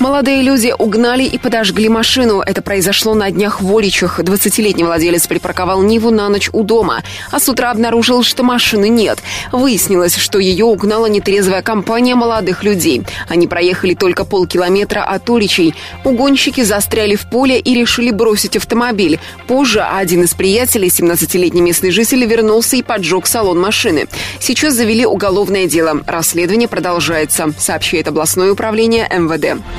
Молодые люди угнали и подожгли машину. Это произошло на днях в Оличах. 20-летний владелец припарковал Ниву на ночь у дома, а с утра обнаружил, что машины нет. Выяснилось, что ее угнала нетрезвая компания молодых людей. Они проехали только полкилометра от Оличей. Угонщики застряли в поле и решили бросить автомобиль. Позже один из приятелей, 17-летний местный житель, вернулся и поджег салон машины. Сейчас завели уголовное дело. Расследование продолжается, сообщает областное управление МВД.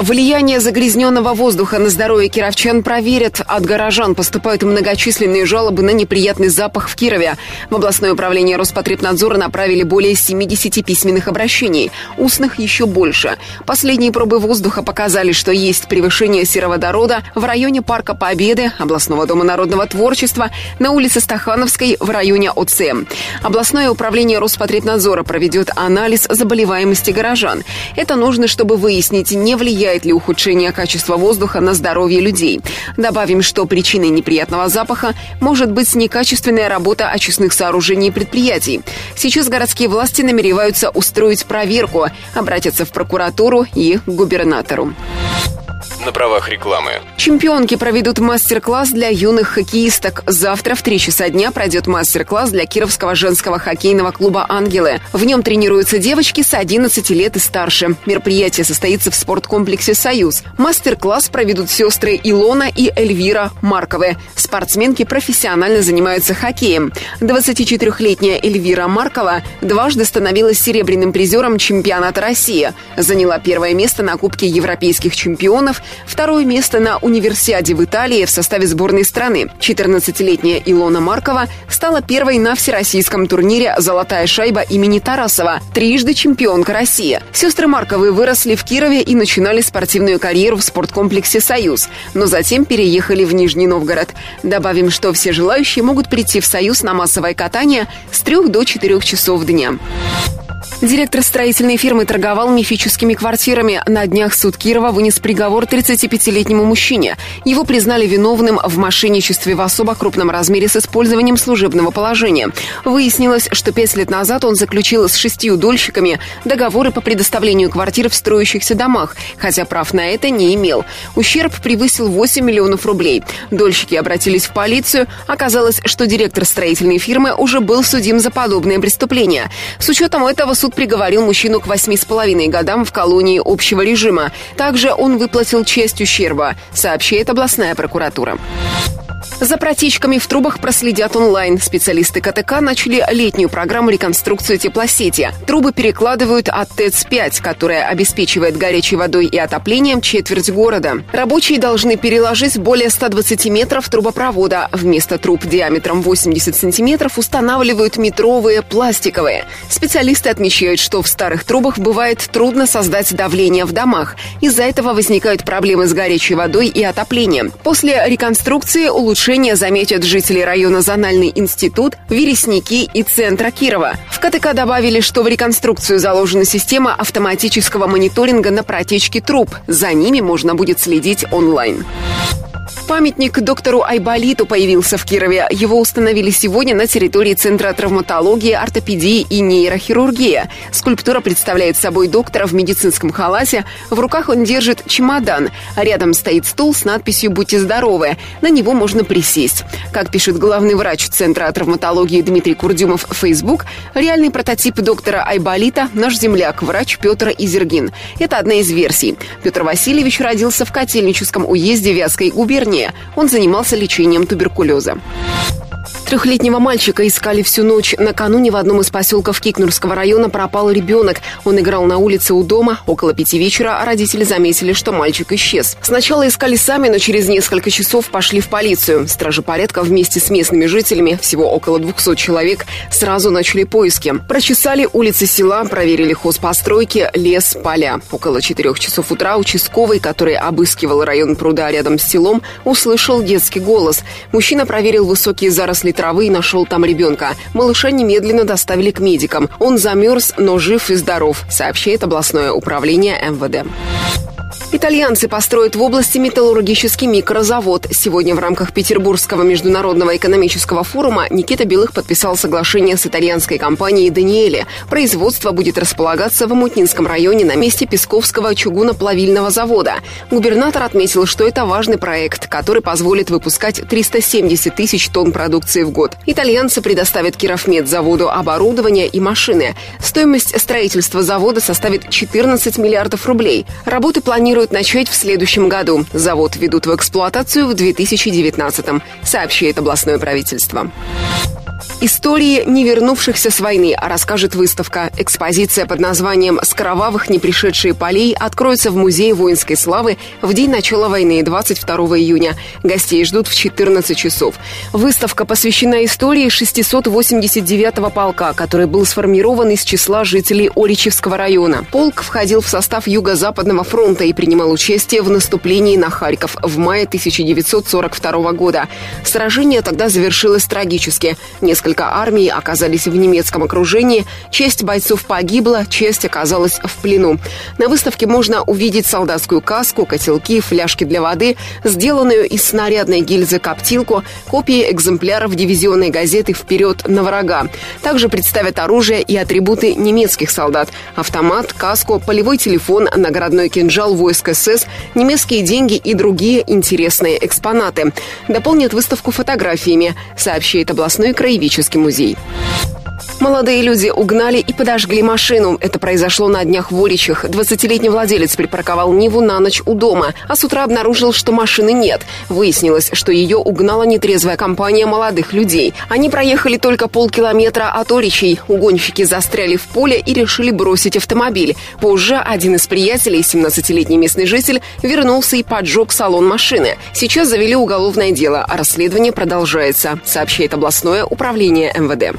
Влияние загрязненного воздуха на здоровье кировчан проверят. От горожан поступают многочисленные жалобы на неприятный запах в Кирове. В областное управление Роспотребнадзора направили более 70 письменных обращений. Устных еще больше. Последние пробы воздуха показали, что есть превышение сероводорода в районе Парка Победы, областного дома народного творчества, на улице Стахановской в районе ОЦ. Областное управление Роспотребнадзора проведет анализ заболеваемости горожан. Это нужно, чтобы выяснить, не влияет влияет ли ухудшение качества воздуха на здоровье людей. Добавим, что причиной неприятного запаха может быть некачественная работа очистных сооружений и предприятий. Сейчас городские власти намереваются устроить проверку, обратятся в прокуратуру и к губернатору на правах рекламы. Чемпионки проведут мастер-класс для юных хоккеисток. Завтра в 3 часа дня пройдет мастер-класс для Кировского женского хоккейного клуба «Ангелы». В нем тренируются девочки с 11 лет и старше. Мероприятие состоится в спорткомплексе «Союз». Мастер-класс проведут сестры Илона и Эльвира Марковы. Спортсменки профессионально занимаются хоккеем. 24-летняя Эльвира Маркова дважды становилась серебряным призером чемпионата России. Заняла первое место на Кубке европейских чемпионов Второе место на универсиаде в Италии в составе сборной страны. 14-летняя Илона Маркова стала первой на всероссийском турнире «Золотая шайба» имени Тарасова, трижды чемпионка России. Сестры Марковы выросли в Кирове и начинали спортивную карьеру в спорткомплексе «Союз», но затем переехали в Нижний Новгород. Добавим, что все желающие могут прийти в «Союз» на массовое катание с 3 до 4 часов дня. Директор строительной фирмы торговал мифическими квартирами. На днях суд Кирова вынес приговор 35-летнему мужчине. Его признали виновным в мошенничестве в особо крупном размере с использованием служебного положения. Выяснилось, что пять лет назад он заключил с шестью дольщиками договоры по предоставлению квартир в строящихся домах, хотя прав на это не имел. Ущерб превысил 8 миллионов рублей. Дольщики обратились в полицию. Оказалось, что директор строительной фирмы уже был судим за подобное преступление. С учетом этого суд приговорил мужчину к восьми с половиной годам в колонии общего режима. Также он выплатил часть ущерба, сообщает областная прокуратура. За протечками в трубах проследят онлайн. Специалисты КТК начали летнюю программу реконструкции теплосети. Трубы перекладывают от ТЭЦ-5, которая обеспечивает горячей водой и отоплением четверть города. Рабочие должны переложить более 120 метров трубопровода. Вместо труб диаметром 80 сантиметров устанавливают метровые пластиковые. Специалисты отмечают, что в старых трубах бывает трудно создать давление в домах. Из-за этого возникают проблемы с горячей водой и отоплением. После реконструкции улучшение улучшения заметят жители района Зональный институт, Вересники и центра Кирова. В КТК добавили, что в реконструкцию заложена система автоматического мониторинга на протечке труб. За ними можно будет следить онлайн. Памятник доктору Айболиту появился в Кирове. Его установили сегодня на территории Центра травматологии, ортопедии и нейрохирургии. Скульптура представляет собой доктора в медицинском халате. В руках он держит чемодан. Рядом стоит стул с надписью «Будьте здоровы». На него можно присесть. Как пишет главный врач Центра травматологии Дмитрий Курдюмов в Facebook, реальный прототип доктора Айболита – наш земляк, врач Петр Изергин. Это одна из версий. Петр Васильевич родился в Котельническом уезде Вятской губернии Он занимался лечением туберкулеза. Трехлетнего мальчика искали всю ночь. Накануне в одном из поселков Кикнурского района пропал ребенок. Он играл на улице у дома. Около пяти вечера родители заметили, что мальчик исчез. Сначала искали сами, но через несколько часов пошли в полицию. Стражи порядка вместе с местными жителями, всего около 200 человек, сразу начали поиски. Прочесали улицы села, проверили хозпостройки, лес, поля. Около четырех часов утра участковый, который обыскивал район пруда рядом с селом, услышал детский голос. Мужчина проверил высокие заросли травы и нашел там ребенка. Малыша немедленно доставили к медикам. Он замерз, но жив и здоров, сообщает областное управление МВД. Итальянцы построят в области металлургический микрозавод. Сегодня в рамках Петербургского международного экономического форума Никита Белых подписал соглашение с итальянской компанией «Даниэле». Производство будет располагаться в Амутнинском районе на месте Песковского чугуноплавильного завода. Губернатор отметил, что это важный проект, который позволит выпускать 370 тысяч тонн продукции в год. Итальянцы предоставят Кировмедзаводу оборудование и машины. Стоимость строительства завода составит 14 миллиардов рублей. Работы планируют планируют начать в следующем году. Завод ведут в эксплуатацию в 2019 сообщает областное правительство. Истории не вернувшихся с войны расскажет выставка. Экспозиция под названием «С кровавых не пришедшие полей» откроется в Музее воинской славы в день начала войны, 22 июня. Гостей ждут в 14 часов. Выставка посвящена истории 689-го полка, который был сформирован из числа жителей Оричевского района. Полк входил в состав Юго-Западного фронта и принимал участие в наступлении на Харьков в мае 1942 года. Сражение тогда завершилось трагически. Несколько Несколько армий оказались в немецком окружении, часть бойцов погибла, часть оказалась в плену. На выставке можно увидеть солдатскую каску, котелки, фляжки для воды, сделанную из снарядной гильзы коптилку, копии экземпляров дивизионной газеты «Вперед на врага». Также представят оружие и атрибуты немецких солдат – автомат, каску, полевой телефон, наградной кинжал войск СС, немецкие деньги и другие интересные экспонаты. Дополнят выставку фотографиями, сообщает областной краеведческий исторический музей. Молодые люди угнали и подожгли машину. Это произошло на днях в Оричах. 20-летний владелец припарковал Ниву на ночь у дома, а с утра обнаружил, что машины нет. Выяснилось, что ее угнала нетрезвая компания молодых людей. Они проехали только полкилометра от Оричей. Угонщики застряли в поле и решили бросить автомобиль. Позже один из приятелей, 17-летний местный житель, вернулся и поджег салон машины. Сейчас завели уголовное дело, а расследование продолжается, сообщает областное управление МВД.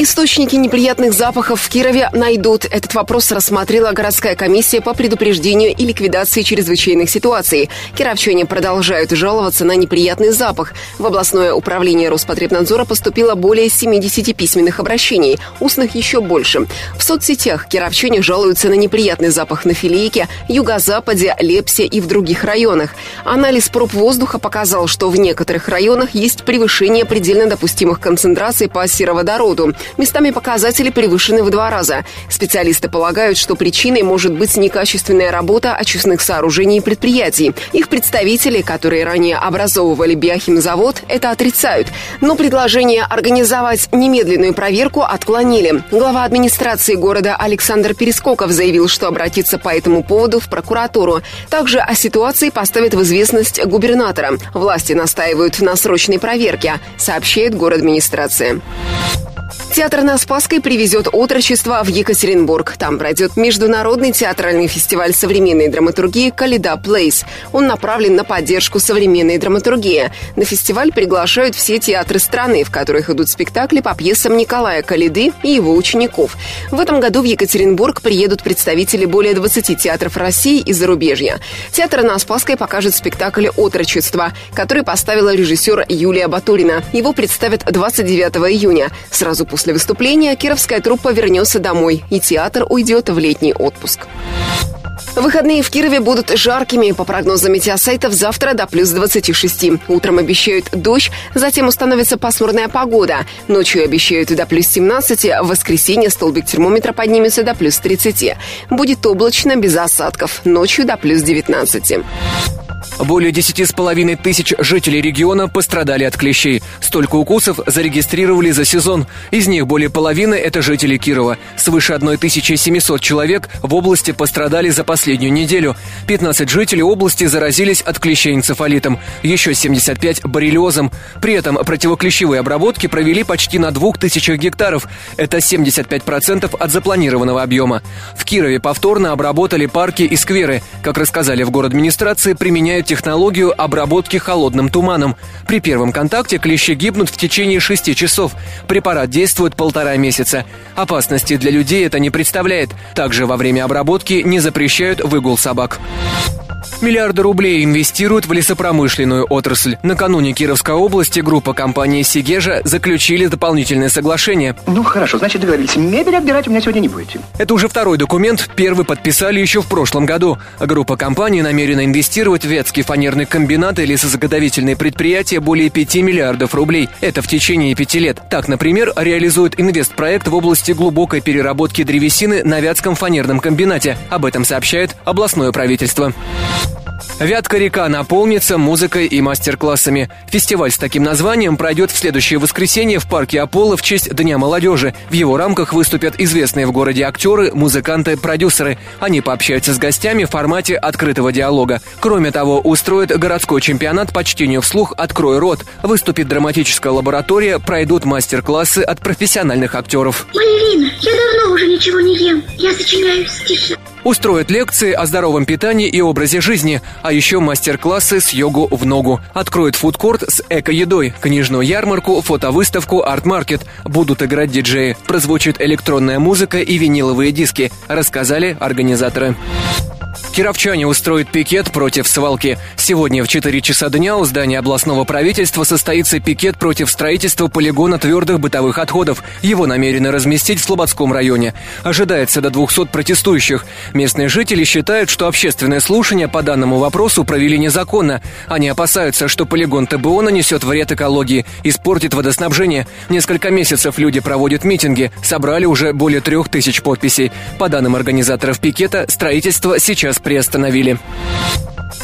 Источники неприятных запахов в Кирове найдут. Этот вопрос рассмотрела городская комиссия по предупреждению и ликвидации чрезвычайных ситуаций. Кировчане продолжают жаловаться на неприятный запах. В областное управление Роспотребнадзора поступило более 70 письменных обращений, устных еще больше. В соцсетях кировчане жалуются на неприятный запах на Филейке, Юго-Западе, Лепсе и в других районах. Анализ проб воздуха показал, что в некоторых районах есть превышение предельно допустимых концентраций по сероводороду. Местами показатели превышены в два раза. Специалисты полагают, что причиной может быть некачественная работа очистных сооружений и предприятий. Их представители, которые ранее образовывали биохимзавод, это отрицают. Но предложение организовать немедленную проверку отклонили. Глава администрации города Александр Перескоков заявил, что обратится по этому поводу в прокуратуру. Также о ситуации поставят в известность губернатора. Власти настаивают на срочной проверке, сообщает город администрация. Театр на Спасской привезет отрочество в Екатеринбург. Там пройдет международный театральный фестиваль современной драматургии «Каледа Плейс». Он направлен на поддержку современной драматургии. На фестиваль приглашают все театры страны, в которых идут спектакли по пьесам Николая Калиды и его учеников. В этом году в Екатеринбург приедут представители более 20 театров России и зарубежья. Театр на Спасской покажет спектакль «Отрочество», который поставила режиссер Юлия Батурина. Его представят 29 июня, сразу после После выступления кировская труппа вернется домой, и театр уйдет в летний отпуск. Выходные в Кирове будут жаркими. По прогнозам метеосайтов, завтра до плюс 26. Утром обещают дождь, затем установится пасмурная погода. Ночью обещают до плюс 17, в воскресенье столбик термометра поднимется до плюс 30. Будет облачно, без осадков. Ночью до плюс 19. Более десяти с половиной тысяч жителей региона пострадали от клещей. Столько укусов зарегистрировали за сезон. Из них более половины – это жители Кирова. Свыше 1700 человек в области пострадали за последнюю неделю. 15 жителей области заразились от клещей энцефалитом, еще 75 – боррелиозом. При этом противоклещевые обработки провели почти на 2000 гектаров. Это 75% от запланированного объема. В Кирове повторно обработали парки и скверы. Как рассказали в город администрации, применяют технологию обработки холодным туманом. При первом контакте клещи гибнут в течение шести часов. Препарат действует полтора месяца. Опасности для людей это не представляет. Также во время обработки не запрещают выгул собак. Миллиарды рублей инвестируют в лесопромышленную отрасль. Накануне Кировской области группа компании «Сигежа» заключили дополнительное соглашение. Ну, хорошо, значит, договорились. Мебель отбирать у меня сегодня не будете. Это уже второй документ, первый подписали еще в прошлом году. Группа компаний намерена инвестировать в Ветский фанерный комбинат и лесозаготовительные предприятия более 5 миллиардов рублей. Это в течение пяти лет. Так, например, реализует инвестпроект в области глубокой переработки древесины на Вятском фанерном комбинате. Об этом сообщает областное правительство. Вятка-река наполнится музыкой и мастер-классами. Фестиваль с таким названием пройдет в следующее воскресенье в парке Аполло в честь Дня молодежи. В его рамках выступят известные в городе актеры, музыканты, продюсеры. Они пообщаются с гостями в формате открытого диалога. Кроме того, устроят городской чемпионат по чтению вслух «Открой рот». Выступит драматическая лаборатория, пройдут мастер-классы от профессиональных актеров. Малевина, я давно уже ничего не ем. Я сочиняю стихи. Устроят лекции о здоровом питании и образе жизни, а еще мастер-классы с йогу в ногу. Откроют фудкорт с эко-едой, книжную ярмарку, фотовыставку, арт-маркет. Будут играть диджеи. Прозвучит электронная музыка и виниловые диски, рассказали организаторы. Кировчане устроят пикет против свалки. Сегодня в 4 часа дня у здания областного правительства состоится пикет против строительства полигона твердых бытовых отходов. Его намерены разместить в Слободском районе. Ожидается до 200 протестующих. Местные жители считают, что общественное слушание по данному вопросу провели незаконно. Они опасаются, что полигон ТБО нанесет вред экологии, испортит водоснабжение. Несколько месяцев люди проводят митинги, собрали уже более трех тысяч подписей. По данным организаторов пикета, строительство сейчас приостановили.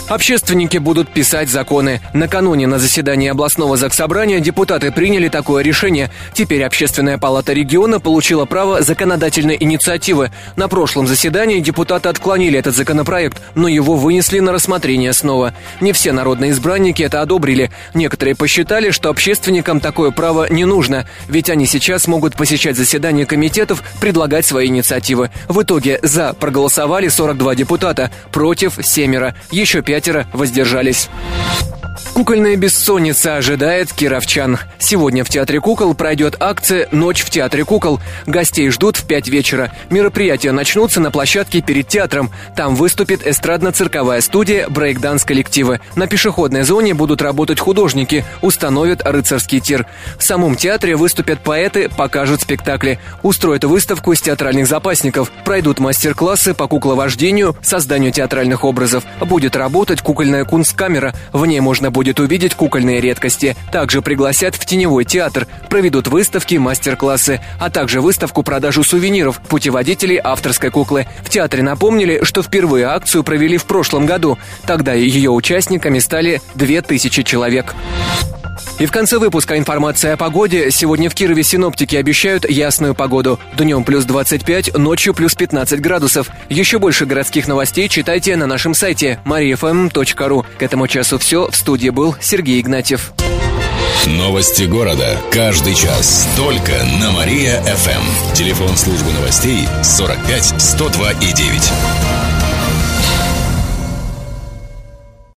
Общественники будут писать законы. Накануне на заседании областного заксобрания депутаты приняли такое решение. Теперь Общественная палата региона получила право законодательной инициативы. На прошлом заседании депутаты отклонили этот законопроект, но его вынесли на рассмотрение снова. Не все народные избранники это одобрили. Некоторые посчитали, что общественникам такое право не нужно, ведь они сейчас могут посещать заседания комитетов, предлагать свои инициативы. В итоге «за» проголосовали 42 депутата, против – семеро. Еще пятеро воздержались. Кукольная бессонница ожидает кировчан. Сегодня в Театре кукол пройдет акция «Ночь в Театре кукол». Гостей ждут в 5 вечера. Мероприятия начнутся на площадке перед театром. Там выступит эстрадно-цирковая студия брейкданс-коллективы. На пешеходной зоне будут работать художники, установят рыцарский тир. В самом театре выступят поэты, покажут спектакли. Устроят выставку из театральных запасников. Пройдут мастер-классы по кукловождению, созданию театральных образов. Будет работать кукольная кунсткамера. В ней можно будет будет увидеть кукольные редкости. Также пригласят в теневой театр, проведут выставки, мастер-классы, а также выставку-продажу сувениров, путеводителей авторской куклы. В театре напомнили, что впервые акцию провели в прошлом году. Тогда ее участниками стали 2000 человек. И в конце выпуска информация о погоде. Сегодня в Кирове синоптики обещают ясную погоду. Днем плюс 25, ночью плюс 15 градусов. Еще больше городских новостей читайте на нашем сайте mariafm.ru. К этому часу все. В студии был Сергей Игнатьев. Новости города. Каждый час. Только на Мария-ФМ. Телефон службы новостей 45 102 и 9.